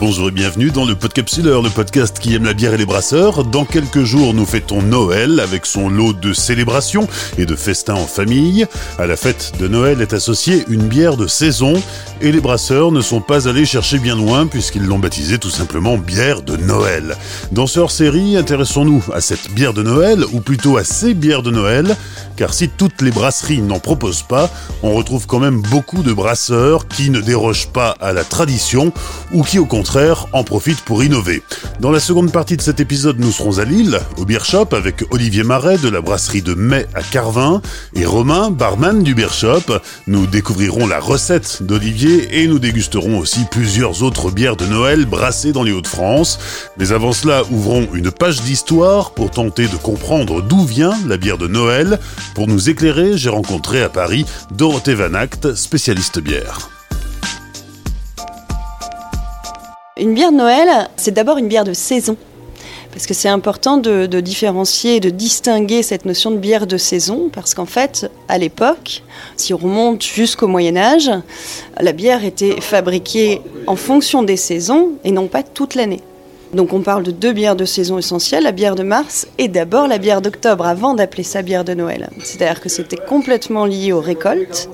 Bonjour et bienvenue dans le Podcapsuleur, le podcast qui aime la bière et les brasseurs. Dans quelques jours, nous fêtons Noël avec son lot de célébrations et de festins en famille. À la fête de Noël est associée une bière de saison et les brasseurs ne sont pas allés chercher bien loin puisqu'ils l'ont baptisée tout simplement bière de Noël. Dans ce hors-série, intéressons-nous à cette bière de Noël ou plutôt à ces bières de Noël car si toutes les brasseries n'en proposent pas, on retrouve quand même beaucoup de brasseurs qui ne dérogent pas à la tradition ou qui au contraire en profitent pour innover. Dans la seconde partie de cet épisode, nous serons à Lille, au Beer Shop, avec Olivier Marais de la brasserie de Mai à Carvin et Romain, barman du Beer Shop. Nous découvrirons la recette d'Olivier et nous dégusterons aussi plusieurs autres bières de Noël brassées dans les Hauts-de-France. Mais avant cela, ouvrons une page d'histoire pour tenter de comprendre d'où vient la bière de Noël. Pour nous éclairer, j'ai rencontré à Paris Dorothée Van Act, spécialiste bière. Une bière de Noël, c'est d'abord une bière de saison. Parce que c'est important de, différencier de distinguer cette notion de bière de saison, parce qu'en fait, à l'époque, si on remonte jusqu'au Moyen Âge, la bière était fabriquée en fonction des saisons et non pas toute l'année. Donc on parle de deux bières de saison essentielles, la bière de mars et d'abord la bière d'octobre, avant d'appeler ça bière de Noël. C'est-à-dire que c'était complètement lié aux récoltes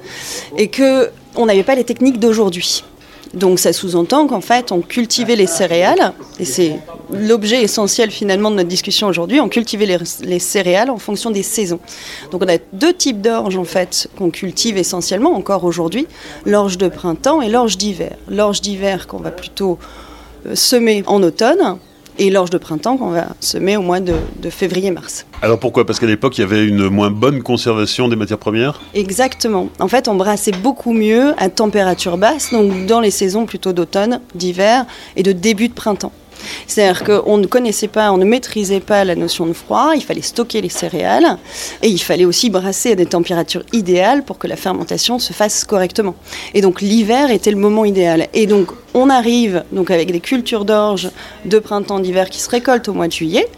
et que on n'avait pas les techniques d'aujourd'hui. Donc ça sous-entend qu'en fait, on cultivait les céréales, et c'est l'objet essentiel finalement de notre discussion aujourd'hui, on cultivait les, céréales en fonction des saisons. Donc on a deux types d'orge en fait qu'on cultive essentiellement encore aujourd'hui, l'orge de printemps et l'orge d'hiver. L'orge d'hiver qu'on va plutôt euh, semer en automne, et l'orge de printemps qu'on va semer au mois de, février-mars. Alors pourquoi? Parce qu'à l'époque, il y avait une moins bonne conservation des matières premières? Exactement. En fait, on brassait beaucoup mieux à température basse, donc dans les saisons plutôt d'automne, d'hiver et de début de printemps. C'est-à-dire qu'on ne connaissait pas, on ne maîtrisait pas la notion de froid, il fallait stocker les céréales et il fallait aussi brasser à des températures idéales pour que la fermentation se fasse correctement. Et donc l'hiver était le moment idéal. Et donc on arrive donc avec des cultures d'orge de printemps d'hiver qui se récoltent au mois de juillet.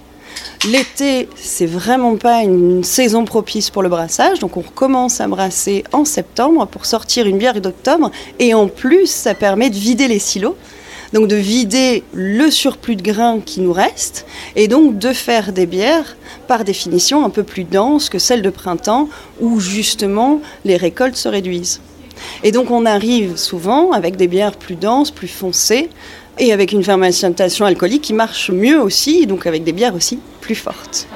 L'été, c'est vraiment pas une saison propice pour le brassage, donc on recommence à brasser en septembre pour sortir une bière d'octobre, et en plus, ça permet de vider les silos donc de vider le surplus de grains qui nous reste et donc de faire des bières par définition un peu plus denses que celles de printemps où justement les récoltes se réduisent. Et donc on arrive souvent avec des bières plus denses, plus foncées et avec une fermentation alcoolique qui marche mieux aussi, donc avec des bières aussi plus fortes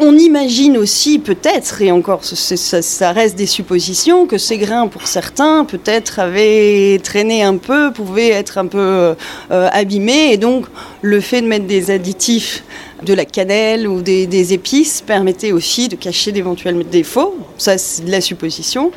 on imagine aussi peut-être, et encore ça, reste des suppositions, que ces grains pour certains peut-être avaient traîné un peu, pouvaient être un peu euh, abîmés, et donc le fait de mettre des additifs de la cannelle ou des, épices permettait aussi de cacher d'éventuels défauts. Ça, c'est de la supposition.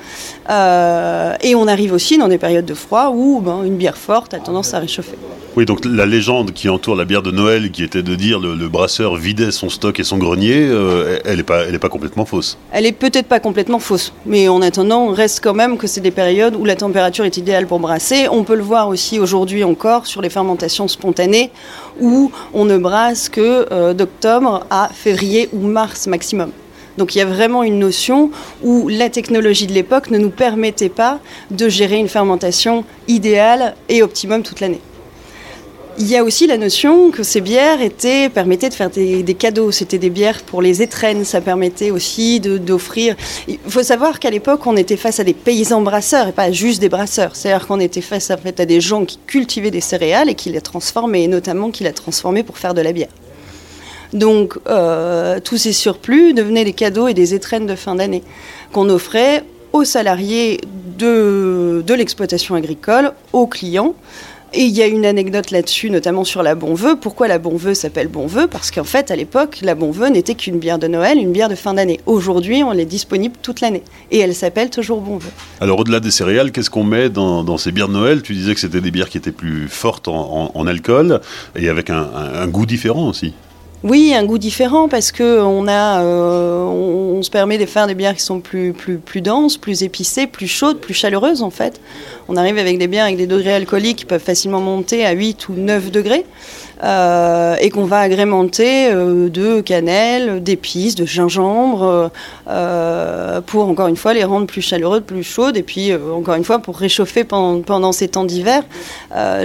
Euh, et on arrive aussi dans des périodes de froid où ben, une bière forte a tendance à réchauffer. Oui, donc la légende qui entoure la bière de Noël, qui était de dire le, le brasseur vidait son stock et son grenier, euh, elle n'est pas, complètement fausse. Elle est peut-être pas complètement fausse, mais en attendant, on reste quand même que c'est des périodes où la température est idéale pour brasser. On peut le voir aussi aujourd'hui encore sur les fermentations spontanées, où on ne brasse que euh, d'octobre à février ou mars maximum. Donc il y a vraiment une notion où la technologie de l'époque ne nous permettait pas de gérer une fermentation idéale et optimum toute l'année. Il y a aussi la notion que ces bières étaient, permettaient de faire des, cadeaux. C'était des bières pour les étrennes. Ça permettait aussi d'offrir. Il faut savoir qu'à l'époque, on était face à des paysans brasseurs et pas juste des brasseurs. C'est-à-dire qu'on était face à, des gens qui cultivaient des céréales et qui les transformaient, et notamment qui les transformaient pour faire de la bière. Donc, euh, tous ces surplus devenaient des cadeaux et des étrennes de fin d'année qu'on offrait aux salariés de l'exploitation agricole, aux clients. Et il y a une anecdote là-dessus, notamment sur la Bonveux. Pourquoi la Bonveux s'appelle Bonveux Parce qu'en fait, à l'époque, la Bonveux n'était qu'une bière de Noël, une bière de fin d'année. Aujourd'hui, on est disponible toute l'année. Et elle s'appelle toujours Bonveux. Alors, au-delà des céréales, qu'est-ce qu'on met dans, ces bières de Noël? Tu disais que c'était des bières qui étaient plus fortes en, alcool et avec un goût différent aussi. Oui, un goût différent parce que on a, euh, on, se permet de faire des bières qui sont plus, plus, plus denses, plus épicées, plus chaudes, plus chaleureuses en fait. On arrive avec des bières avec des degrés alcooliques qui peuvent facilement monter à 8 ou 9 degrés. Et qu'on va agrémenter de cannelle, d'épices, de gingembre, pour encore une fois les rendre plus chaleureuses, plus chaudes, et puis encore une fois pour réchauffer pendant, ces temps d'hiver.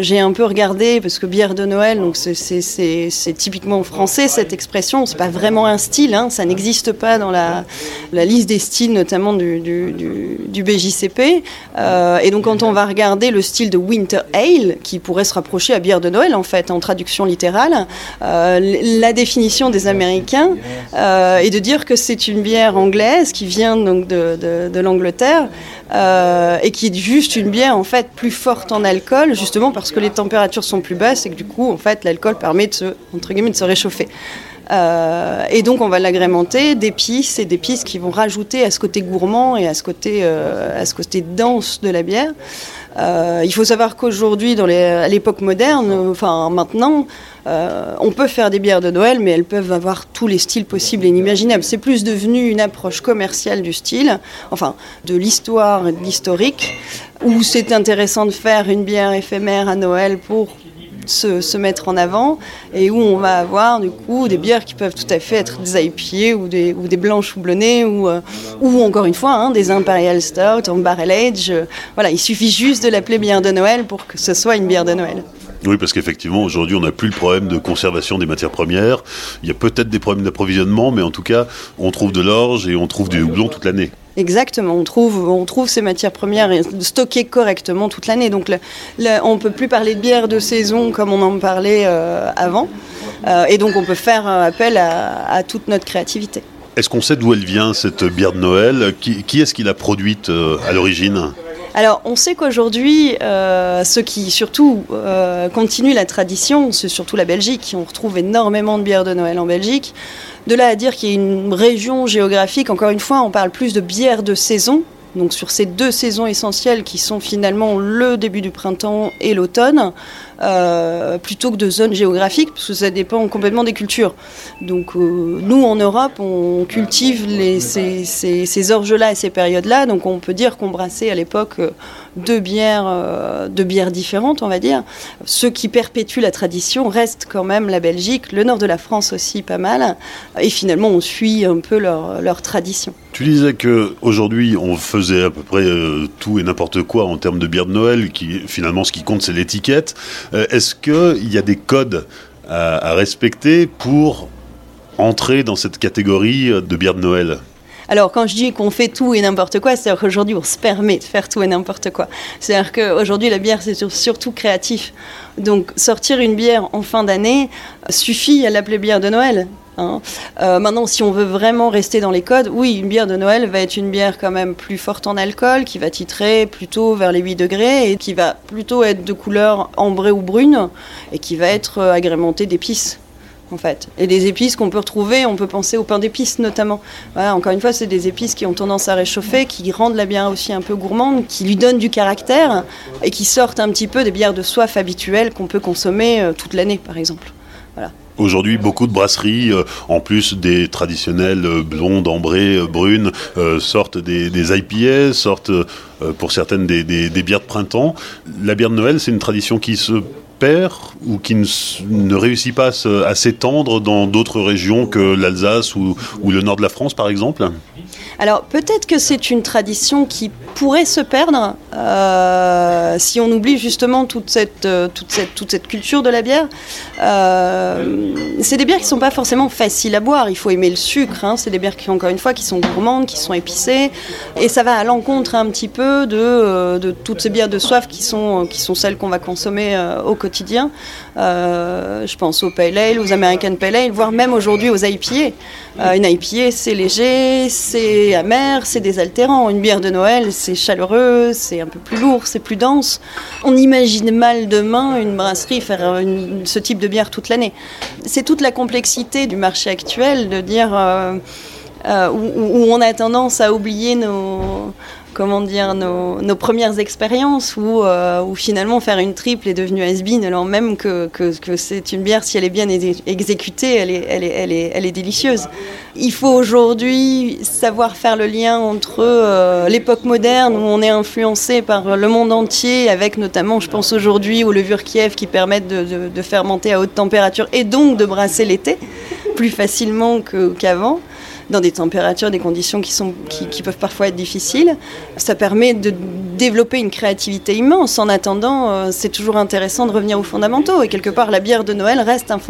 J'ai un peu regardé, parce que bière de Noël, donc c'est typiquement français cette expression, c'est pas vraiment un style, hein, ça n'existe pas dans la, liste des styles, notamment du, du, BJCP. Euh, et donc quand on va regarder le style de Winter Ale, qui pourrait se rapprocher à bière de Noël en fait, en traduction littérale, euh, la définition des Américains euh, est de dire que c'est une bière anglaise qui vient donc de, de, de l'Angleterre et qui est juste une bière en fait plus forte en alcool, justement parce que les températures sont plus basses et que du coup en fait l'alcool permet de se entre guillemets de se réchauffer. Euh, et donc on va l'agrémenter d'épices et d'épices qui vont rajouter à ce côté gourmand et à ce côté, euh, à ce côté dense de la bière. Euh, il faut savoir qu'aujourd'hui, à l'époque moderne, enfin maintenant, on peut faire des bières de Noël, mais elles peuvent avoir tous les styles possibles et inimaginables. C'est plus devenu une approche commerciale du style, enfin de l'histoire et de l'historique, où c'est intéressant de faire une bière éphémère à Noël pour se, mettre en avant et où on va avoir du coup des bières qui peuvent tout à fait être des IPA ou des, ou des blanches houblonnées ou, euh, ou encore une fois hein, des Imperial Stout en Barrel Age. Voilà, il suffit juste de l'appeler bière de Noël pour que ce soit une bière de Noël. Oui, parce qu'effectivement, aujourd'hui, on n'a plus le problème de conservation des matières premières. Il y a peut-être des problèmes d'approvisionnement, mais en tout cas, on trouve de l'orge et on trouve du houblon toute l'année. Exactement, on trouve, on trouve ces matières premières stockées correctement toute l'année. Donc on ne peut plus parler de bière de saison comme on en parlait euh, avant. Euh, et donc on peut faire appel à, toute notre créativité. Est-ce qu'on sait d'où elle vient, cette bière de Noël? Qui, est-ce qui l'a produite euh, à l'origine? Alors, on sait qu'aujourd'hui, ceux qui surtout continuent la tradition, c'est surtout la Belgique. On retrouve énormément de bières de Noël en Belgique. De là à dire qu'il y a une région géographique, encore une fois, on parle plus de bière de saison, donc sur ces deux saisons essentielles qui sont finalement le début du printemps et l'automne, euh, plutôt que de zones géographiques, parce que ça dépend complètement des cultures. Donc euh, nous, en Europe, on cultive ces, ces, orges-là et ces périodes-là, donc on peut dire qu'on brassait à l'époque euh, deux bières, différentes, on va dire. Ce qui perpétue la tradition reste quand même la Belgique, le nord de la France aussi pas mal, et finalement on suit un peu leur tradition. Tu disais que aujourd'hui on faisait à peu près tout et n'importe quoi en termes de bière de Noël, qui finalement ce qui compte c'est l'étiquette. Euh, est-ce qu'il y a des codes à, respecter pour entrer dans cette catégorie de bière de Noël? Alors, quand je dis qu'on fait tout et n'importe quoi, c'est-à-dire qu'aujourd'hui, on se permet de faire tout et n'importe quoi. C'est-à-dire qu'aujourd'hui, la bière, c'est surtout créatif. Donc, sortir une bière en fin d'année suffit à l'appeler bière de Noël. Hein. Euh, maintenant, si on veut vraiment rester dans les codes, oui, une bière de Noël va être une bière quand même plus forte en alcool, qui va titrer plutôt vers les 8 degrés et qui va plutôt être de couleur ambrée ou brune et qui va être euh, agrémentée d'épices. En fait. Et des épices qu'on peut retrouver, on peut penser au pain d'épices notamment. encore une fois, c'est des épices qui ont tendance à réchauffer, qui rendent la bière aussi un peu gourmande, qui lui donnent du caractère et qui sortent un petit peu des bières de soif habituelles qu'on peut consommer euh, toute l'année, par exemple. Voilà. Aujourd'hui, beaucoup de brasseries, euh, en plus des traditionnelles euh, blondes, ambrées, euh, brunes, sortent des, des, IPA, sortent pour certaines des, bières de printemps. La bière de Noël, c'est une tradition qui se ou qui ne, réussit pas à s'étendre dans d'autres régions que l'Alsace ou, le nord de la France, par exemple? Alors peut-être que c'est une tradition qui pourrait se perdre euh, si on oublie justement toute cette, euh, culture de la bière. Euh, c'est des bières qui ne sont pas forcément faciles à boire, il faut aimer le sucre, hein. c'est des bières qui, encore une fois, qui sont gourmandes, qui sont épicées, et ça va à l'encontre un petit peu de, de, toutes ces bières de soif qui sont, qui sont celles qu'on va consommer au quotidien. Je pense aux Pale Ale, aux American Pale Ale, voire même aujourd'hui aux IPA. une IPA, c'est léger, c'est amer, c'est désaltérant. Une bière de Noël, c'est chaleureux, c'est un peu plus lourd, c'est plus dense. On imagine mal demain une brasserie faire ce type de bière toute l'année. C'est toute la complexité du marché actuel de dire. Euh, où, on a tendance à oublier nos, comment dire, nos, premières expériences où, euh, où, finalement faire une triple est devenu has-been, alors même que, c'est une bière, si elle est bien exécutée, elle est, délicieuse. Il faut aujourd'hui savoir faire le lien entre euh, l'époque moderne où on est influencé par le monde entier, avec notamment, je pense aujourd'hui, aux levures Kiev qui permettent de fermenter à haute température et donc de brasser l'été plus facilement qu'avant dans des températures, des conditions qui, sont, qui, peuvent parfois être difficiles. Ça permet de développer une créativité immense. En attendant, euh, c'est toujours intéressant de revenir aux fondamentaux. Et quelque part, la bière de Noël reste un,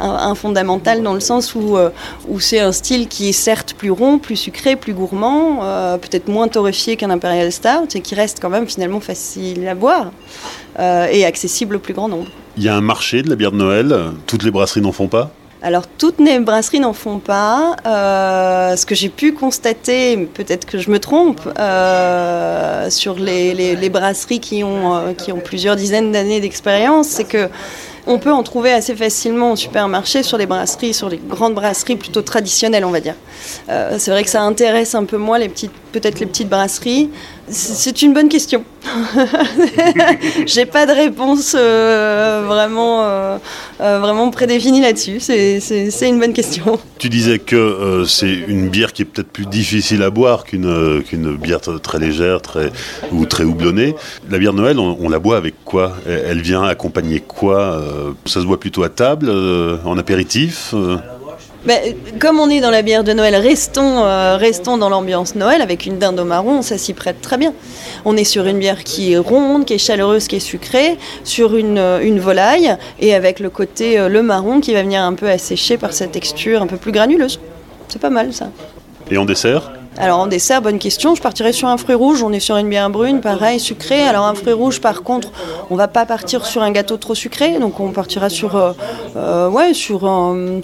un, fondamental dans le sens où, euh, où c'est un style qui est certes plus rond, plus sucré, plus gourmand, euh, peut-être moins torréfié qu'un Imperial Stout, et qui reste quand même finalement facile à boire et accessible au plus grand nombre. Il y a un marché de la bière de Noël? Toutes les brasseries n'en font pas? Alors toutes les brasseries n'en font pas. Euh, ce que j'ai pu constater, peut-être que je me trompe, euh, sur les, brasseries qui ont, euh, qui ont plusieurs dizaines d'années d'expérience, c'est que on peut en trouver assez facilement au supermarché sur les brasseries, sur les grandes brasseries plutôt traditionnelles, on va dire. c'est vrai que ça intéresse un peu moins les petites, peut-être les petites brasseries. C'est une bonne question. J'ai pas de réponse euh, vraiment, euh, euh, vraiment prédéfinie là-dessus. C'est une bonne question. Tu disais que c'est une bière qui est peut-être plus difficile à boire qu'une bière très légère très, ou très houblonnée. La bière Noël, on, la boit avec quoi? Elle vient accompagner quoi Ça se boit plutôt à table, en apéritif ben, comme on est dans la bière de Noël, restons, euh, restons dans l'ambiance Noël avec une dinde au marron, ça s'y prête très bien. On est sur une bière qui est ronde, qui est chaleureuse, qui est sucrée, sur une, euh, volaille et avec le côté euh, le marron qui va venir un peu assécher par sa texture un peu plus granuleuse. C'est pas mal ça. Et en dessert? Alors en dessert, bonne question, je partirais sur un fruit rouge, on est sur une bière brune, pareil, sucré. Alors un fruit rouge par contre, on va pas partir sur un gâteau trop sucré, donc on partira sur, euh, euh, ouais, sur une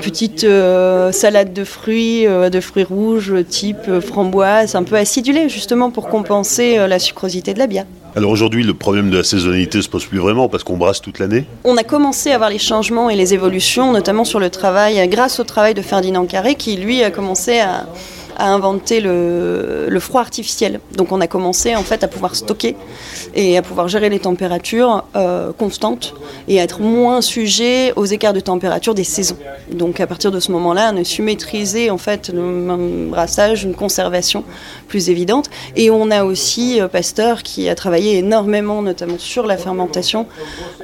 petite euh, salade de fruits, de fruits rouges type framboise, un peu acidulé justement pour compenser la sucrosité de la bière. Alors aujourd'hui, le problème de la saisonnalité se pose plus vraiment parce qu'on brasse toute l'année On a commencé à voir les changements et les évolutions, notamment sur le travail, grâce au travail de Ferdinand Carré, qui lui a commencé à, à inventer le, froid artificiel. Donc on a commencé en fait à pouvoir stocker et à pouvoir gérer les températures euh, constantes et à être moins sujet aux écarts de température des saisons. Donc à partir de ce moment-là, on a su maîtriser en fait le brassage, une conservation plus évidente. Et on a aussi euh, Pasteur qui a travaillé énormément, notamment sur la fermentation.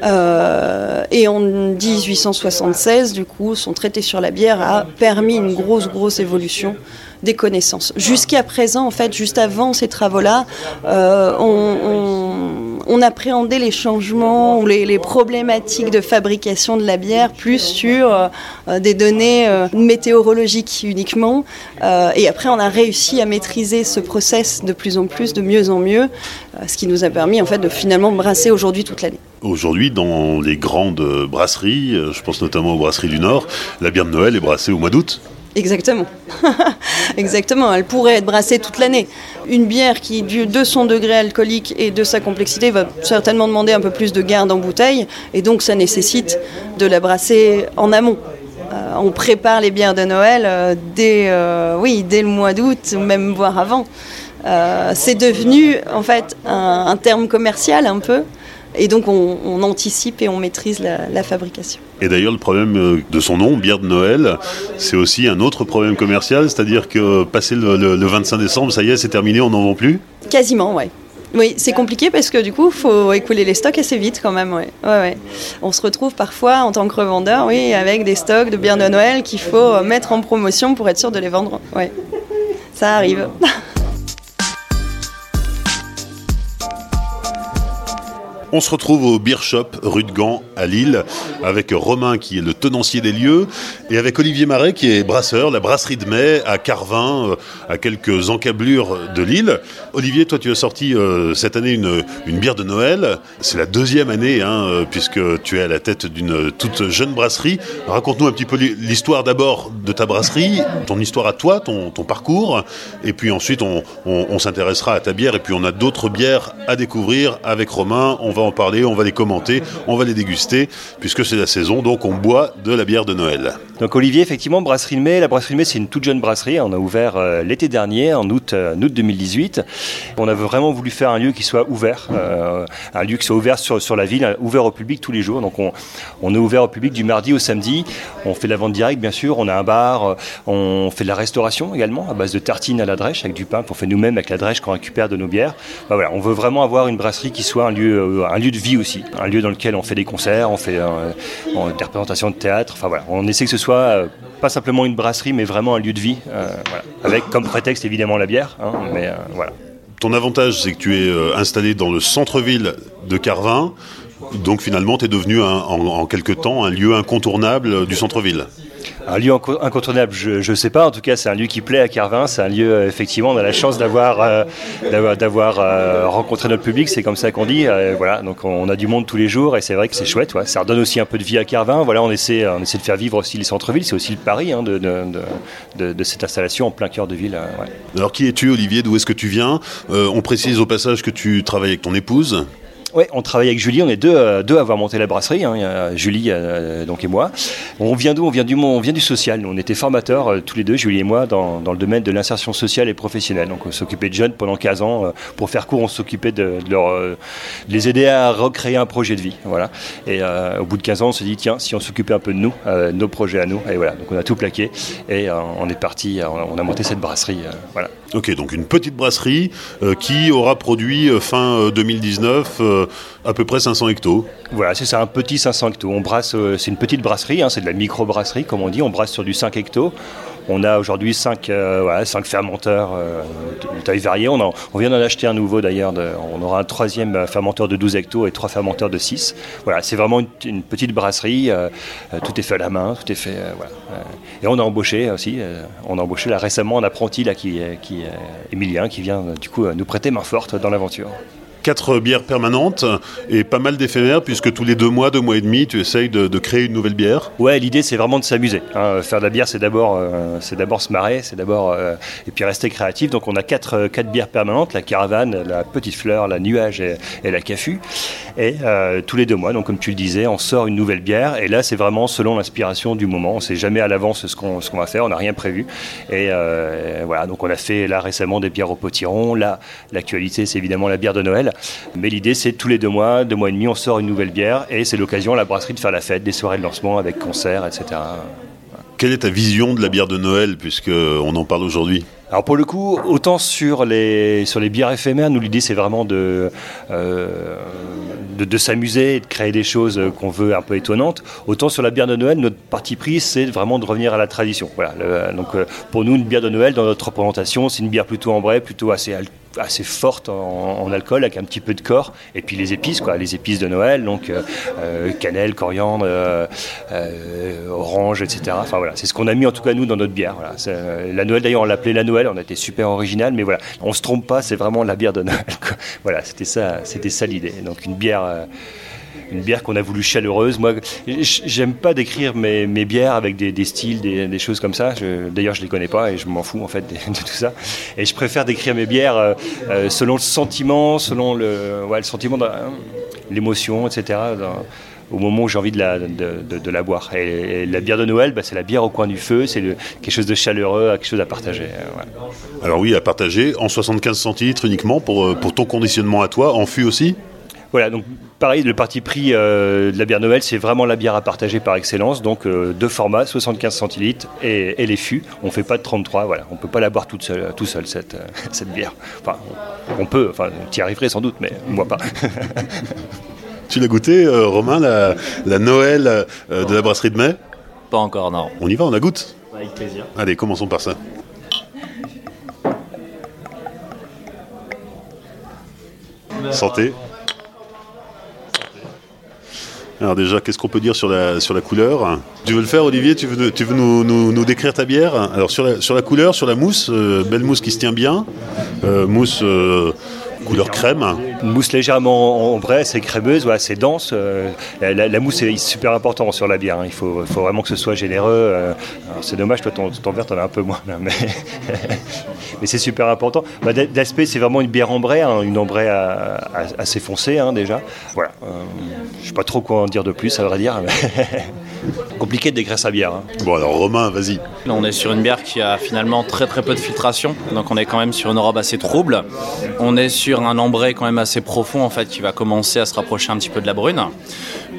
Euh, et en 1876, du coup, son traité sur la bière a permis une grosse, grosse évolution des connaissances. Jusqu'à présent, en fait, juste avant ces travaux-là, euh, on, appréhendait les changements ou les, problématiques de fabrication de la bière plus sur euh, des données euh, météorologiques uniquement. et après, on a réussi à maîtriser ce process de plus en plus, de mieux en mieux, ce qui nous a permis en fait de finalement brasser aujourd'hui toute l'année. Aujourd'hui, dans les grandes brasseries, je pense notamment aux brasseries du Nord, la bière de Noël est brassée au mois d'août. Exactement. Exactement. Elle pourrait être brassée toute l'année. Une bière qui, de son degré alcoolique et de sa complexité, va certainement demander un peu plus de garde en bouteille. Et donc, ça nécessite de la brasser en amont. Euh, on prépare les bières de Noël euh, dès, euh, oui, dès le mois d'août, même voire avant. c'est devenu, en fait, un terme commercial un peu. Et donc on, anticipe et on maîtrise la, fabrication. Et d'ailleurs le problème euh, de son nom, bière de Noël, c'est aussi un autre problème commercial, c'est-à-dire que passé le, 25 décembre, ça y est, c'est terminé, on n'en vend plus? Quasiment, ouais. Oui, c'est compliqué parce que du coup, il faut écouler les stocks assez vite quand même. Ouais. Ouais, ouais. On se retrouve parfois en tant que revendeur, oui, avec des stocks de bière de Noël qu'il faut mettre en promotion pour être sûr de les vendre. Ouais. Ça arrive. On se retrouve au Beer Shop rue de Gand à Lille avec Romain qui est le tenancier des lieux et avec Olivier Marais qui est brasseur, la brasserie de mai à Carvin, euh, à quelques encablures de Lille. Olivier, toi tu as sorti euh, cette année une, bière de Noël. C'est la deuxième année hein, euh, puisque tu es à la tête d'une toute jeune brasserie. Raconte-nous un petit peu l'histoire d'abord de ta brasserie, ton histoire à toi, ton, parcours, et puis ensuite on, s'intéressera à ta bière et puis on a d'autres bières à découvrir avec Romain. On va en parler, on va les commenter, on va les déguster, puisque c'est la saison, donc on boit de la bière de Noël. Donc Olivier, effectivement, Brasserie de Mai, la Brasserie de Mai c'est une toute jeune brasserie, on a ouvert euh, l'été dernier, en août, euh, août 2018. On avait vraiment voulu faire un lieu qui soit ouvert, euh, un lieu qui soit ouvert sur, la ville, ouvert au public tous les jours. Donc on, est ouvert au public du mardi au samedi, on fait la vente directe bien sûr, on a un bar, on fait de la restauration également, à base de tartines à la drèche, avec du pain qu'on fait nous-mêmes avec la drèche qu'on récupère de nos bières. Bah voilà, on veut vraiment avoir une brasserie qui soit un lieu, un lieu de vie aussi, un lieu dans lequel on fait des concerts, on fait des représentations de théâtre, on essaie que ce soit euh, pas simplement une brasserie, mais vraiment un lieu de vie, euh, avec comme prétexte évidemment la bière. Hein, euh. Ton avantage, c'est que tu es installé dans le centre-ville de Carvin. Donc finalement, tu es devenu en, en quelque temps un lieu incontournable du centre-ville. Un lieu incontournable, je ne sais pas. En tout cas, c'est un lieu qui plaît à Carvin. C'est un lieu, euh, effectivement, on a la chance d'avoir euh, euh, rencontré notre public. C'est comme ça qu'on dit. voilà, on a du monde tous les jours et c'est vrai que c'est chouette. Ça redonne aussi un peu de vie à Carvin. Voilà, on essaie, de faire vivre aussi les centres-villes. C'est aussi le pari hein, de, cette installation en plein cœur de ville. Alors, qui es-tu, Olivier? D'où est-ce que tu viens? On précise au passage que tu travailles avec ton épouse. Oui, on travaille avec Julie, on est deux, euh, deux à avoir monté la brasserie, hein, Julie euh, donc et moi. On vient d'où? On vient du social. On était formateurs euh, tous les deux, Julie et moi, dans, dans le domaine de l'insertion sociale et professionnelle. Donc on s'occupait de jeunes pendant 15 ans. pour faire court, on s'occupait de, les aider à recréer un projet de vie. Voilà. Et au bout de 15 ans, on s'est dit tiens, si on s'occupait un peu de nous, nos projets à nous. Et voilà, donc on a tout plaqué et on est parti, on a monté cette brasserie. voilà. Ok, donc une petite brasserie qui aura produit fin 2019 à peu près 500 hectos. Voilà, c'est ça, un petit 500 hectos. On brasse, euh, c'est une petite brasserie, hein, c'est de la micro-brasserie, comme on dit. On brasse sur du 5 hectos. On a aujourd'hui 5, euh, fermenteurs euh, de taille variée. On, on vient d'en acheter un nouveau d'ailleurs. On aura un troisième fermenteur de 12 hectos et trois fermenteurs de 6. Voilà, c'est vraiment une, petite brasserie. tout est fait à la main, tout est fait. Et on a embauché aussi. on a embauché là récemment un apprenti là qui, qui Emilien qui vient du coup nous prêter main forte dans l'aventure quatre bières permanentes et pas mal d'éphémères, puisque tous les deux mois, deux mois et demi, tu essayes de, créer une nouvelle bière. Ouais, l'idée c'est vraiment de s'amuser. Hein. Faire de la bière, c'est d'abord, euh, se marrer, c'est d'abord euh, et puis rester créatif. Donc on a quatre, euh, quatre bières permanentes la caravane, la petite fleur, la nuage et, la caffu. Et tous les deux mois, donc comme tu le disais, on sort une nouvelle bière. Et là, c'est vraiment selon l'inspiration du moment. On sait jamais à l'avance ce qu'on, ce qu'on va faire. On n'a rien prévu. Et voilà, donc on a fait là récemment des bières au potiron. Là, l'actualité, c'est évidemment la bière de Noël. Mais l'idée, c'est tous les deux mois, deux mois et demi, on sort une nouvelle bière et c'est l'occasion à la brasserie de faire la fête, des soirées de lancement avec concerts, etc. Quelle est ta vision de la bière de Noël, puisqu'on en parle aujourd'hui? Alors pour le coup, autant sur les, sur les bières éphémères, nous l'idée c'est vraiment de, euh, de, s'amuser et de créer des choses qu'on veut un peu étonnantes. Autant sur la bière de Noël, notre parti pris c'est vraiment de revenir à la tradition. Voilà, donc euh, pour nous, une bière de Noël dans notre représentation, c'est une bière plutôt ambrée, plutôt assez assez forte en, alcool avec un petit peu de corps et puis les épices quoi. Les épices de Noël donc euh, euh, cannelle coriandre euh, orange etc enfin voilà c'est ce qu'on a mis en tout cas nous dans notre bière voilà. la Noël d'ailleurs on l'appelait la Noël on a été super original mais voilà. On se trompe pas c'est vraiment la bière de Noël voilà c'était ça c'était ça l'idée. Donc une bière une bière qu'on a voulu chaleureuse. Moi, j'aime pas décrire mes, bières avec des, styles, des, choses comme ça. D'ailleurs, je les connais pas et je m'en fous en fait de, tout ça. Et je préfère décrire mes bières euh, euh, selon le sentiment, selon le, ouais, le sentiment, l'émotion, etc. au moment où j'ai envie de la, de, la boire. Et, la bière de Noël, bah, c'est la bière au coin du feu, c'est quelque chose de chaleureux, quelque chose à partager. Euh, Alors oui, à partager, en 75 centilitres uniquement pour, pour ton conditionnement à toi, en fût aussi? Voilà, donc pareil, le parti pris euh, de la bière Noël, c'est vraiment la bière à partager par excellence. Donc euh, deux formats, 75 centilitres et, les fûts. On ne fait pas de 33, voilà. On ne peut pas la boire toute seule, tout seul, cette, euh, cette bière. Enfin, on peut, enfin, tu y arriverais sans doute, mais moi pas. tu l'as goûté, Romain, la, la Noël de la brasserie de mai? Pas encore, non. On y va, on la goûte? Avec plaisir. Allez, commençons par ça. Santé. Alors déjà, qu'est-ce qu'on peut dire sur la, couleur Tu veux le faire, Olivier Tu veux, nous, décrire ta bière Alors sur la, sur la couleur, sur la mousse, euh, belle mousse qui se tient bien, euh, mousse euh, couleur crème. Une mousse légèrement ambrée, c'est crémeuse, voilà, c'est dense. Euh, la, mousse est super important sur la bière. Hein. Il faut, faut, vraiment que ce soit généreux. Euh. c'est dommage, toi, ton, ton verre, t'en as un peu moins. mais, mais c'est super important. Bah, D'aspect, c'est vraiment une bière ambrée, hein, une ambrée assez foncée hein, déjà. Voilà. Euh, je sais pas trop quoi en dire de plus, à vrai dire. Compliqué de décrire sa bière. Bon alors Romain, vas-y. On est sur une bière qui a finalement très très peu de filtration, donc on est quand même sur une robe assez trouble. On est sur un ambré quand même assez profond en fait qui va commencer à se rapprocher un petit peu de la brune,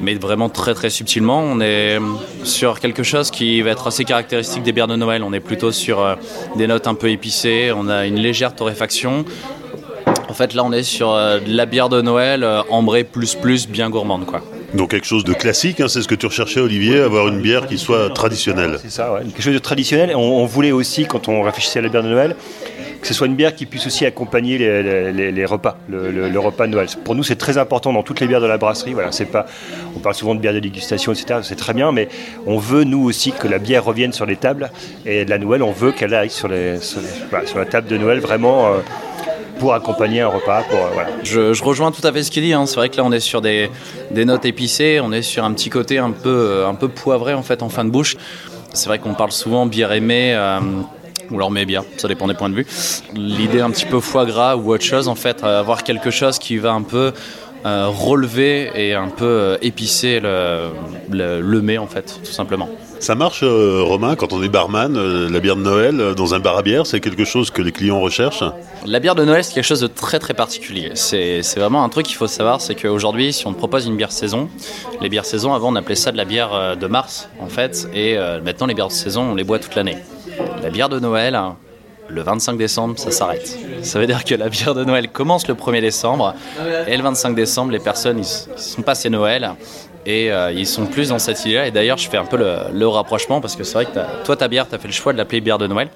mais vraiment très très subtilement. On est sur quelque chose qui va être assez caractéristique des bières de Noël. On est plutôt sur euh, des notes un peu épicées, on a une légère torréfaction. En fait là on est sur euh, de la bière de Noël euh, ambrée plus plus bien gourmande quoi. Donc quelque chose de classique, hein, c'est ce que tu recherchais Olivier, avoir une bière qui soit traditionnelle. C'est ça, quelque chose de traditionnel. On, voulait aussi, quand on réfléchissait à la bière de Noël, que ce soit une bière qui puisse aussi accompagner les, repas, le, repas de Noël. Pour nous, c'est très important dans toutes les bières de la brasserie. Voilà, c'est pas, on parle souvent de bière de dégustation, etc. C'est très bien, mais on veut nous aussi que la bière revienne sur les tables et la Noël, on veut qu'elle aille sur, la table de Noël vraiment. Euh, pour accompagner un repas. Pour, euh, je, rejoins tout à fait ce qu'il dit. Hein. C'est vrai que là, on est sur des, notes épicées, on est sur un petit côté un peu, euh, un peu poivré en fait en fin de bouche. C'est vrai qu'on parle souvent bière aimée. Euh, ou alors mais bien, ça dépend des points de vue. L'idée un petit peu foie gras ou autre chose, en fait, avoir quelque chose qui va un peu relever et un peu épicer le, le, le mets, en fait, tout simplement. Ça marche, euh, Romain, quand on est barman, euh, la bière de Noël euh, dans un bar à bière, c'est quelque chose que les clients recherchent La bière de Noël, c'est quelque chose de très très particulier. C'est vraiment un truc qu'il faut savoir, c'est qu'aujourd'hui, si on propose une bière saison, les bières saison, avant on appelait ça de la bière de mars, en fait, et maintenant les bières de saison, on les boit toute l'année. La bière de Noël, le 25 décembre, ça s'arrête. Ça veut dire que la bière de Noël commence le 1er décembre et le 25 décembre, les personnes, ils, sont passés Noël et euh, ils sont plus dans cette idée-là. Et d'ailleurs, je fais un peu le, rapprochement parce que c'est vrai que toi, ta bière, tu as fait le choix de l'appeler bière de Noël.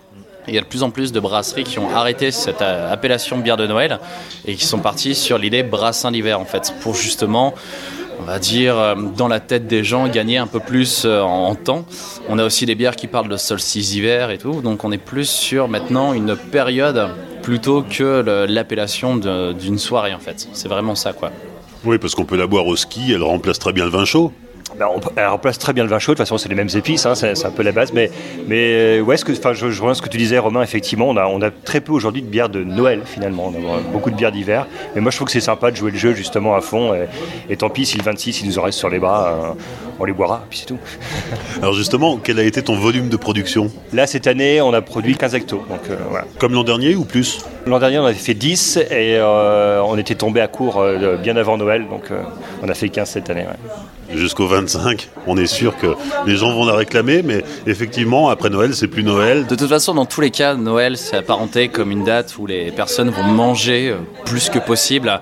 il y a de plus en plus de brasseries qui ont arrêté cette euh, appellation bière de Noël et qui sont partis sur l'idée brassin d'hiver en fait, pour justement, on va dire, euh, dans la tête des gens, gagner un peu plus en temps. On a aussi des bières qui parlent de solstice d'hiver et tout, donc on est plus sur maintenant une période plutôt que l'appellation d'une soirée en fait. C'est vraiment ça quoi. Oui, parce qu'on peut la boire au ski, elle remplace très bien le vin chaud. Ben, elle remplace très bien le vin chaud. De toute façon, c'est les mêmes épices, hein, c'est un peu la base. Mais, mais ouais, ce que, je, je ce que tu disais, Romain. Effectivement, on a, très peu aujourd'hui de bières de Noël, finalement. Beaucoup de bières d'hiver. Mais moi, je trouve que c'est sympa de jouer le jeu, justement, à fond. Et, tant pis, si le 26, il nous en reste sur les bras, euh, on les boira, puis c'est tout. Alors, justement, quel a été ton volume de production? Là, cette année, on a produit 15 hectos. Donc, euh, voilà. Comme l'an dernier ou plus? L'an dernier, on avait fait 10 et euh, on était tombé à court bien avant Noël. Donc, on a fait 15 cette année. Jusqu'au 25, on est sûr que les gens vont la réclamer, mais effectivement, après Noël, c'est plus Noël. De toute façon, dans tous les cas, Noël, c'est apparenté comme une date où les personnes vont manger euh, plus que possible,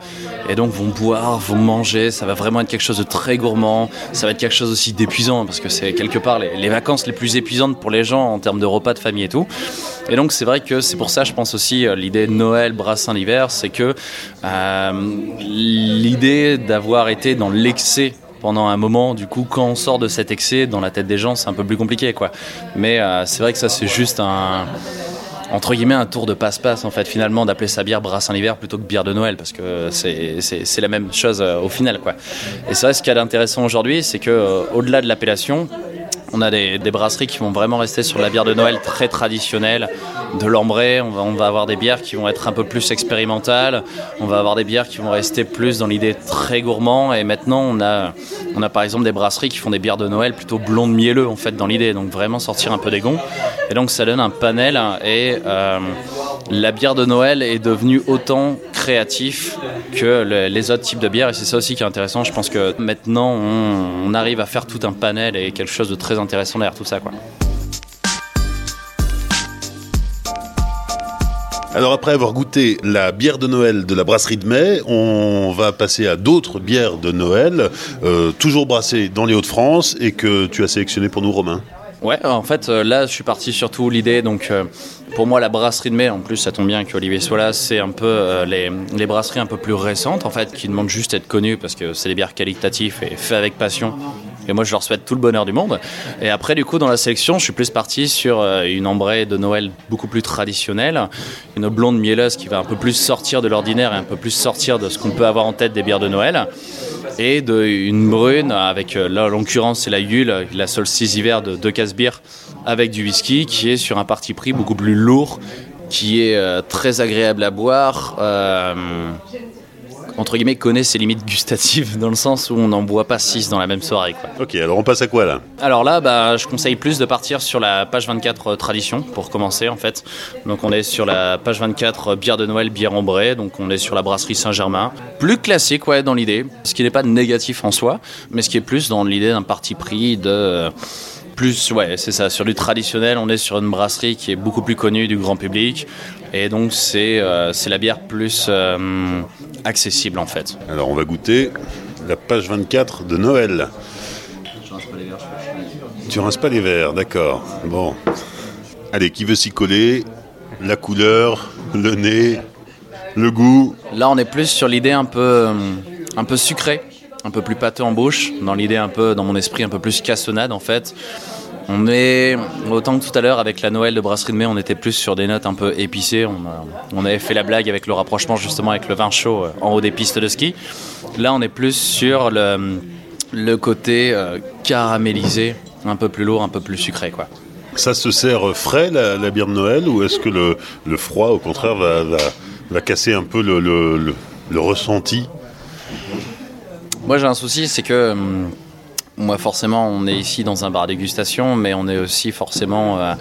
et donc vont boire, vont manger. Ça va vraiment être quelque chose de très gourmand. Ça va être quelque chose aussi d'épuisant, parce que c'est quelque part les, vacances les plus épuisantes pour les gens en termes de repas de famille et tout. Et donc, c'est vrai que c'est pour ça, je pense aussi, euh, l'idée de Noël, brassin d'hiver, c'est que euh, l'idée d'avoir été dans l'excès pendant un moment. Du coup, quand on sort de cet excès, dans la tête des gens, c'est un peu plus compliqué, quoi. Mais euh, c'est vrai que ça, c'est juste un entre guillemets un tour de passe-passe en fait finalement d'appeler sa bière brassin l'hiver plutôt que bière de Noël parce que c'est la même chose euh, au final quoi. Et c'est vrai ce qui est intéressant aujourd'hui c'est que euh, au-delà de l'appellation on a des, brasseries qui vont vraiment rester sur la bière de Noël très traditionnelle, de l'ambré. On va, avoir des bières qui vont être un peu plus expérimentales. On va avoir des bières qui vont rester plus dans l'idée très gourmand. Et maintenant, on a, on a par exemple des brasseries qui font des bières de Noël plutôt blondes mielleux en fait dans l'idée. Donc vraiment sortir un peu des gonds. Et donc ça donne un panel. Et euh, la bière de Noël est devenue autant créatif que les autres types de bières. Et c'est ça aussi qui est intéressant. Je pense que maintenant, on, on arrive à faire tout un panel et quelque chose de très intéressant derrière tout ça. Quoi. Alors après avoir goûté la bière de Noël de la brasserie de mai, on va passer à d'autres bières de Noël, euh, toujours brassées dans les Hauts-de-France et que tu as sélectionné pour nous, Romain. Ouais, en fait, euh, là, je suis parti surtout l'idée. Donc, euh, pour moi, la brasserie de mai, en plus, ça tombe bien qu'Olivier soit là, c'est un peu les, les, brasseries un peu plus récentes, en fait, qui demandent juste à être connues parce que c'est des bières qualitatives et faites avec passion Et moi, je leur souhaite tout le bonheur du monde. Et après, du coup, dans la sélection, je suis plus parti sur euh, une ambrée de Noël beaucoup plus traditionnelle, une blonde mielleuse qui va un peu plus sortir de l'ordinaire et un peu plus sortir de ce qu'on peut avoir en tête des bières de Noël. Et de, une brune avec, euh, là, en l'occurrence, c'est la Yule, la solstice hiver de deux casse bières avec du whisky qui est sur un parti pris beaucoup plus lourd, qui est euh, très agréable à boire. Entre guillemets, connaît ses limites gustatives dans le sens où on n'en boit pas 6 dans la même soirée. Quoi. Ok, alors on passe à quoi là? Alors là, bah, je conseille plus de partir sur la page 24 euh, tradition pour commencer en fait. Donc on est sur la page 24 euh, bière de Noël, bière ambrée, donc on est sur la brasserie Saint-Germain. Plus classique, ouais, dans l'idée, ce qui n'est pas négatif en soi, mais ce qui est plus dans l'idée d'un parti pris de plus, ouais, c'est ça. Sur du traditionnel, on est sur une brasserie qui est beaucoup plus connue du grand public. Et donc, c'est euh, la bière plus euh, accessible, en fait. Alors, on va goûter la page 24 de Noël. Tu rinces pas les verres, d'accord. Bon. Allez, qui veut s'y coller? La couleur, le nez, le goût? Là, on est plus sur l'idée un peu, un peu sucrée un peu plus pâteux en bouche, dans l'idée un peu, dans mon esprit, un peu plus cassonade en fait. On est, autant que tout à l'heure avec la Noël de Brasserie de Mai, on était plus sur des notes un peu épicées. On, avait fait la blague avec le rapprochement justement avec le vin chaud euh, en haut des pistes de ski. Là, on est plus sur le, côté euh, caramélisé, un peu plus lourd, un peu plus sucré quoi. Ça se sert frais la, la bière de Noël ou est-ce que le, froid au contraire va, casser un peu le ressenti? Moi j'ai un souci, c'est que hum, moi forcément on est ici dans un bar dégustation, mais on est aussi forcément euh,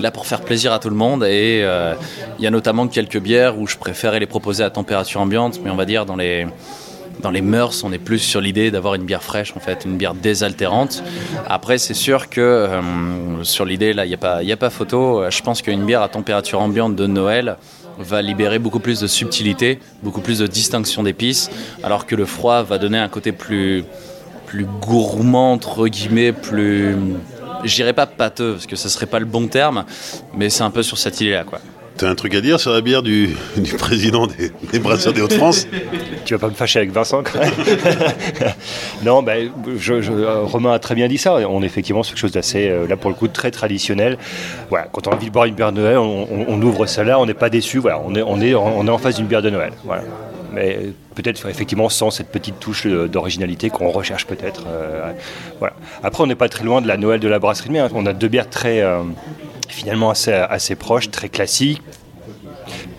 là pour faire plaisir à tout le monde. Et euh, il y a notamment quelques bières où je préférais les proposer à température ambiante, mais on va dire dans les dans les mœurs, on est plus sur l'idée d'avoir une bière fraîche, en fait, une bière désaltérante. Après, c'est sûr que euh, sur l'idée, là, il n'y a, a pas photo. Je pense qu'une bière à température ambiante de Noël, va libérer beaucoup plus de subtilité, beaucoup plus de distinction d'épices, alors que le froid va donner un côté plus, plus gourmand, entre guillemets, plus. J'irais pas pâteux, parce que ce serait pas le bon terme, mais c'est un peu sur cette idée-là, quoi. T'as un truc à dire sur la bière du, président des, des brasseurs des Hauts-de-France? Tu vas pas me fâcher avec Vincent quand même Non, ben, Romain a très bien dit ça. On est effectivement sur quelque chose d'assez, euh, là pour le coup, très traditionnel. Voilà, quand on a envie de boire une bière de Noël, on, ouvre ça là, on n'est pas déçu. Voilà, on est, on est, on est en face d'une bière de Noël. Voilà. Mais peut-être effectivement sans cette petite touche d'originalité qu'on recherche peut-être. Euh. Après, on n'est pas très loin de la Noël de la brasserie de mai. Hein. On a deux bières très euh, finalement assez, assez proches, très classiques,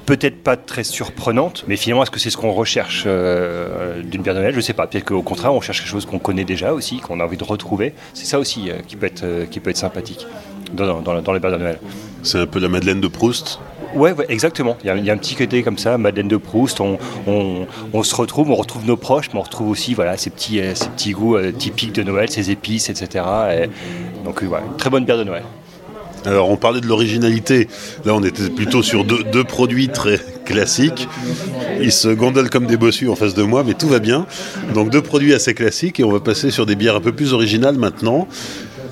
peut-être pas très surprenantes, mais finalement, est-ce que c'est ce qu'on recherche euh, d'une bière de Noël? Je ne sais pas. Peut-être qu'au contraire, on cherche quelque chose qu'on connaît déjà aussi, qu'on a envie de retrouver. C'est ça aussi euh, qui, peut être, euh, qui peut être sympathique dans, dans, dans les bières de Noël. C'est un peu la Madeleine de Proust? Ouais, ouais, exactement. Il y, a, il y, a, un petit côté comme ça, Madeleine de Proust. On, on, on, se retrouve, on retrouve nos proches, mais on retrouve aussi voilà, ces, petits, ces petits goûts typiques de Noël, ces épices, etc. Et donc, une très bonne bière de Noël. Alors on parlait de l'originalité, là on était plutôt sur deux, produits très classiques. Ils se gondolent comme des bossus en face de moi, mais tout va bien. Donc deux produits assez classiques et on va passer sur des bières un peu plus originales maintenant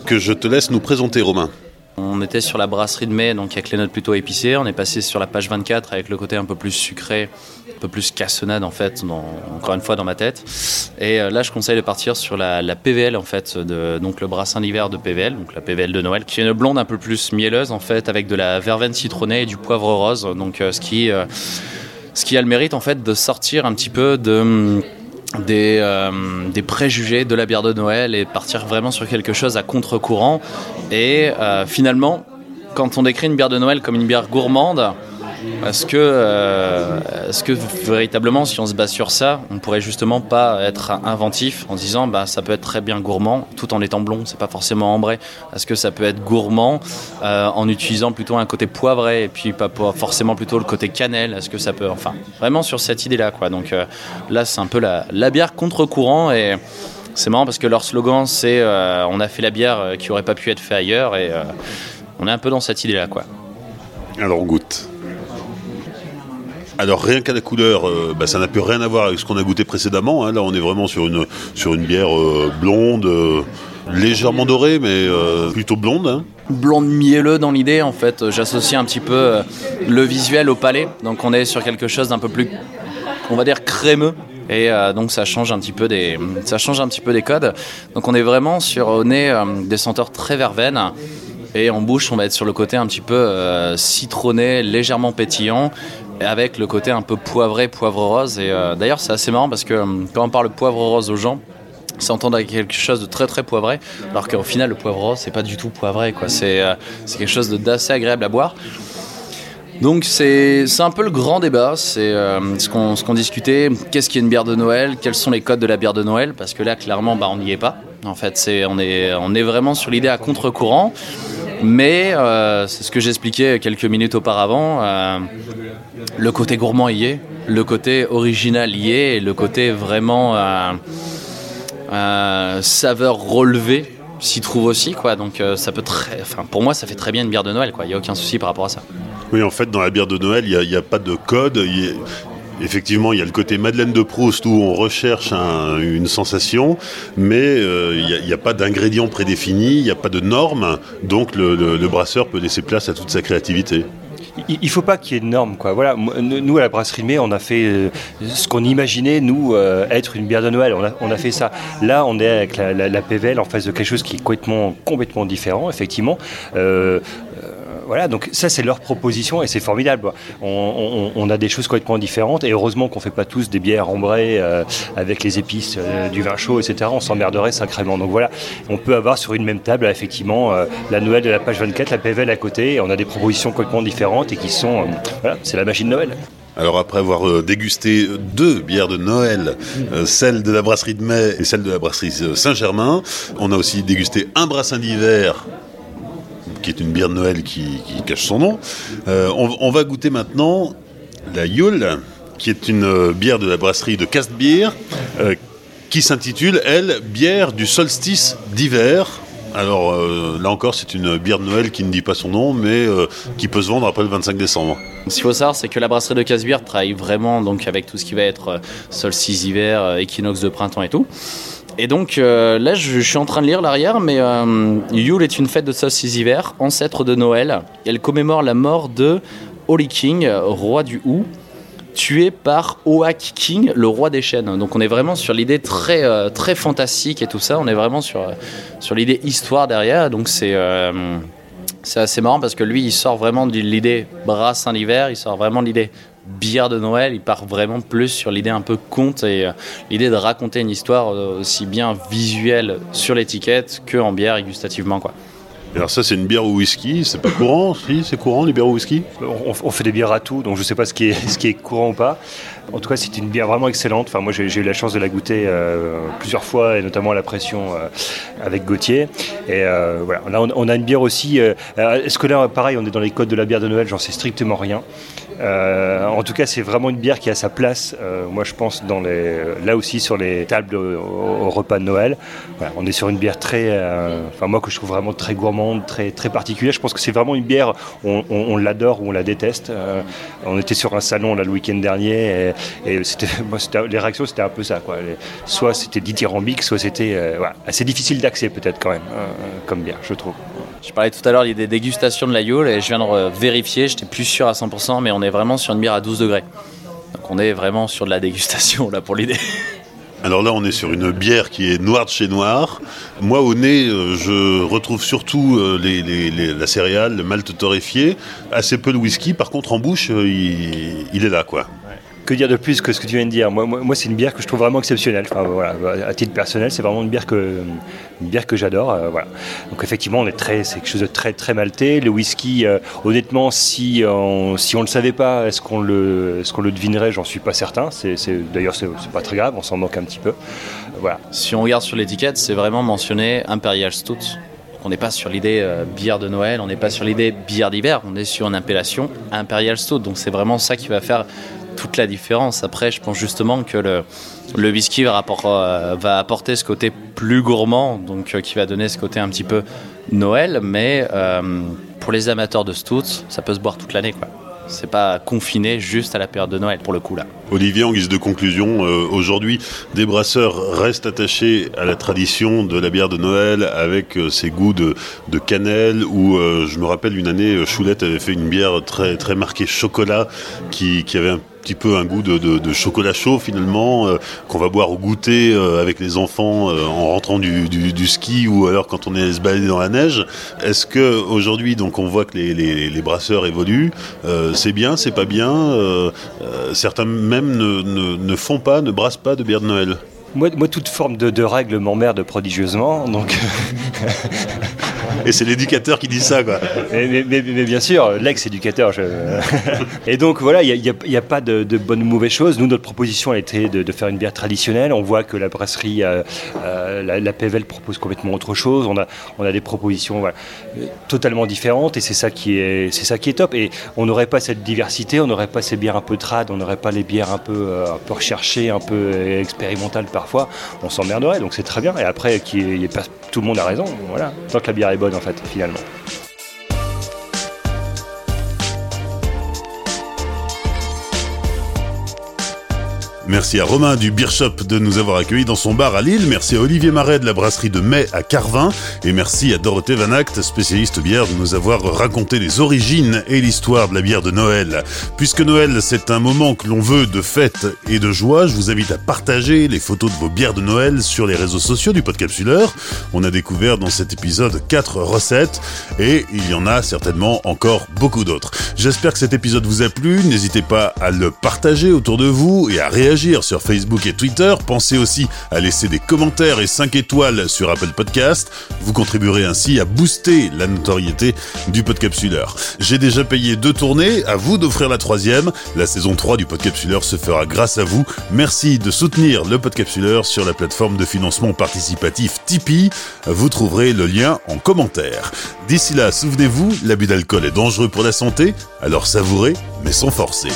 que je te laisse nous présenter Romain. On était sur la brasserie de mai, donc avec les notes plutôt épicées. On est passé sur la page 24 avec le côté un peu plus sucré, un peu plus cassonade en fait, encore une fois dans ma tête. Et euh, là, je conseille de partir sur la, la PVL en fait, de, donc le brassin d'hiver de PVL, donc la PVL de Noël, qui est une blonde un peu plus mielleuse en fait, avec de la verveine citronnée et du poivre rose. Donc euh, ce qui, euh, ce qui a le mérite en fait de sortir un petit peu de des, euh, des, préjugés de la bière de Noël et partir vraiment sur quelque chose à contre-courant. Et euh, finalement, quand on décrit une bière de Noël comme une bière gourmande, est-ce que, euh, que véritablement, si on se base sur ça, on pourrait justement pas être inventif en disant bah, ça peut être très bien gourmand tout en étant blond, c'est pas forcément ambré. Est-ce que ça peut être gourmand euh, en utilisant plutôt un côté poivré et puis pas forcément plutôt le côté cannelle? Est-ce que ça peut. Enfin, vraiment sur cette idée-là. quoi. Donc euh, là, c'est un peu la, la bière contre-courant et. C'est marrant parce que leur slogan c'est on a fait la bière qui aurait pas pu être fait ailleurs et on est un peu dans cette idée là quoi. Alors goûte. Alors rien qu'à la couleur, euh, bah, ça n'a plus rien à voir avec ce qu'on a goûté précédemment. Hein. Là, on est vraiment sur une, bière euh, blonde, euh, légèrement dorée, mais plutôt blonde. Hein. Blonde mielleux dans l'idée, en fait. J'associe un petit peu le visuel au palais. Donc on est sur quelque chose d'un peu plus, on va dire, crémeux Et donc ça change un petit peu des, ça change un petit peu des codes. Donc on est vraiment sur au nez des senteurs très verveines. Et en bouche, on va être sur le côté un petit peu citronné, légèrement pétillant, avec le côté un peu poivré, poivre rose. Et d'ailleurs, c'est assez marrant parce que quand on parle poivre rose aux gens, s'entendre avec quelque chose de très très poivré, alors qu'au final le poivre rose c'est pas du tout poivré quoi. C'est euh, quelque chose d'assez agréable à boire. Donc c'est un peu le grand débat, c'est euh, ce qu'on discutait, qu'est-ce qui est une bière de Noël, quels sont les codes de la bière de Noël, parce que là clairement bah, on n'y est pas. En fait c'est on est, on est vraiment sur l'idée à contre-courant, mais euh, c'est ce que j'expliquais quelques minutes auparavant, le côté gourmand y est, le côté original y est, et le côté vraiment euh, saveur relevée s'y trouve aussi quoi. Donc euh, ça peut très pour moi ça fait très bien une bière de Noël quoi. Il y a aucun souci par rapport à ça. Oui en fait dans la bière de Noël il n'y a, pas de code Effectivement, il y a le côté Madeleine de Proust où on recherche une sensation, mais euh, il n'y a, pas d'ingrédients prédéfinis, il n'y a pas de normes, donc le, brasseur peut laisser place à toute sa créativité il ne faut pas qu'il y ait de normes. Quoi. Nous, à la brasserie Mai, on a fait euh, ce qu'on imaginait, nous, euh, être une bière de Noël. On a, fait ça. Là, on est avec la, PVL en face de quelque chose qui est complètement, différent, effectivement. Voilà, donc ça c'est leur proposition et c'est formidable. On, a des choses complètement différentes et heureusement qu'on ne fait pas tous des bières ambrées avec les épices du vin chaud, etc. On s'emmerderait sacrément. Donc voilà, on peut avoir sur une même table effectivement la Noël de la page 24, la PVL à côté et on a des propositions complètement différentes et qui sont, voilà, c'est la machine Noël. Alors après avoir dégusté deux bières de Noël, celle de la brasserie de mai et celle de la brasserie Saint-Germain, on a aussi dégusté un brassin d'hiver qui est une bière de Noël qui, cache son nom. Euh, on, va goûter maintenant la Yule, qui est une euh, bière de la brasserie de Castbeer, euh, qui s'intitule, elle, bière du solstice d'hiver. Alors là encore, c'est une bière de Noël qui ne dit pas son nom, mais qui peut se vendre après le 25 décembre. Ce qu'il faut savoir, c'est que la brasserie de Castbeer travaille vraiment donc avec tout ce qui va être solstice d'hiver, équinoxe de printemps et tout. Et donc euh, là, je, suis en train de lire l'arrière, mais euh, Yule est une fête de solstice hiver, ancêtre de Noël. Elle commémore la mort de Holy King, roi du Hou, tué par Oak King, le roi des chênes. Donc on est vraiment sur l'idée très, euh, très fantastique et tout ça. On est vraiment sur, sur l'idée histoire derrière. Donc c'est c'est assez marrant parce que lui, il sort vraiment de l'idée brassin d'hiver, il sort vraiment de l'idée bière de Noël, il part vraiment plus sur l'idée un peu conte et euh, l'idée de raconter une histoire euh, aussi bien visuelle sur l'étiquette que en bière et gustativement quoi. Alors ça c'est une bière au whisky, c'est pas courant Si, c'est courant les bières au whisky? On, fait des bières à tout, donc je sais pas ce qui est, ce qui est courant ou pas. En tout cas, c'est une bière vraiment excellente. Enfin, moi, j'ai eu la chance de la goûter euh, plusieurs fois, et notamment à la pression avec Gauthier. Et voilà, on a, on a, une bière aussi. Est-ce que là, pareil, on est dans les codes de la bière de Noël J'en sais strictement rien. Euh, en tout cas, c'est vraiment une bière qui a sa place, euh, moi je pense, dans les, là aussi sur les tables au, repas de Noël. on est sur une bière très, euh, enfin moi que je trouve vraiment très gourmande, très, très particulière. Je pense que c'est vraiment une bière, on, l'adore ou on la déteste. on était sur un salon là, le week-end dernier et, c'était, les réactions c'était un peu ça. Quoi. soit c'était dithyrambique, soit c'était assez difficile d'accès peut-être quand même comme bière, je trouve. Je parlais tout à l'heure des dégustations de la Yule et je viens de vérifier, j'étais plus sûr à 100%, mais on est vraiment sur une bière à 12 degrés. Donc on est vraiment sur de la dégustation là pour l'idée. Alors là, on est sur une bière qui est noire de chez noir. Moi, au nez, euh, je retrouve surtout euh, la céréale, le malt torréfié, assez peu de whisky. Par contre, en bouche, euh, il, il est là, quoi dire de plus que ce que tu viens de dire Moi, moi, c'est une bière que je trouve vraiment exceptionnelle. Enfin, voilà, à titre personnel, c'est vraiment une bière que, une bière que j'adore. Euh, voilà. Donc effectivement, on est très, c'est quelque chose de très très maltais. Le whisky, euh, honnêtement, si on, si on le savait pas, est-ce qu'on le, est-ce le devinerait? J'en suis pas certain. C'est, d'ailleurs, c'est, pas très grave. On s'en manque un petit peu. Voilà. Si on regarde sur l'étiquette, c'est vraiment mentionné Imperial Stout. On n'est pas sur l'idée euh, bière de Noël, on n'est pas sur l'idée bière d'hiver, on est sur une appellation Imperial Stout. Donc c'est vraiment ça qui va faire toute la différence. Après, je pense justement que le, whisky va, euh, va, apporter ce côté plus gourmand, donc euh, qui va donner ce côté un petit peu Noël, mais euh, pour les amateurs de stout, ça peut se boire toute l'année, quoi. C'est pas confiné juste à la période de Noël pour le coup là. Olivier, en guise de conclusion, aujourd'hui, des brasseurs restent attachés à la tradition de la bière de Noël avec ses goûts de, de cannelle. Ou je me rappelle une année, Choulette avait fait une bière très très marquée chocolat qui, qui avait un petit peu un goût de, chocolat chaud finalement, qu'on va boire au goûter avec les enfants en rentrant du, ski ou alors quand on est se balader dans la neige. Est-ce que aujourd'hui, donc on voit que les, brasseurs évoluent, c'est bien, c'est pas bien. certains même ne, ne font pas, ne brassent pas de bière de Noël? Moi, moi, toute forme de, de règle m'emmerde prodigieusement, donc. Et c'est l'éducateur qui dit ça, quoi. Mais, bien sûr, l'ex-éducateur. Et donc voilà, il n'y a, pas de, bonne ou mauvaise chose. Nous, notre proposition a été de, faire une bière traditionnelle. On voit que la brasserie, euh, euh, la, PVL propose complètement autre chose. On a, on a des propositions totalement différentes et c'est ça qui est, c'est ça qui est top. Et on n'aurait pas cette diversité, on n'aurait pas ces bières un peu trad, on n'aurait pas les bières un peu, euh, un peu recherchées, un peu expérimentales parfois. On s'emmerderait. Donc c'est très bien. Et après, qui tout le monde a raison. Voilà, tant que la bière est bonne en fait, finalement. Merci à Romain du Beer Shop de nous avoir accueillis dans son bar à Lille. Merci à Olivier Marais de la brasserie de Mai à Carvin. Et merci à Dorothée Van Act, spécialiste bière, de nous avoir raconté les origines et l'histoire de la bière de Noël. Puisque Noël, c'est un moment que l'on veut de fête et de joie, je vous invite à partager les photos de vos bières de Noël sur les réseaux sociaux du Podcapsuleur. On a découvert dans cet épisode quatre recettes et il y en a certainement encore beaucoup d'autres. J'espère que cet épisode vous a plu. N'hésitez pas à le partager autour de vous et à sur Facebook et Twitter. Pensez aussi à laisser des commentaires et 5 étoiles sur Apple Podcast. Vous contribuerez ainsi à booster la notoriété du Podcapsuleur. J'ai déjà payé deux tournées, à vous d'offrir la troisième. La saison 3 du Podcapsuleur se fera grâce à vous. Merci de soutenir le Podcapsuleur sur la plateforme de financement participatif Tipeee. Vous trouverez le lien en commentaire. D'ici là, souvenez-vous, l'abus d'alcool est dangereux pour la santé, alors savourez, mais sans forcer.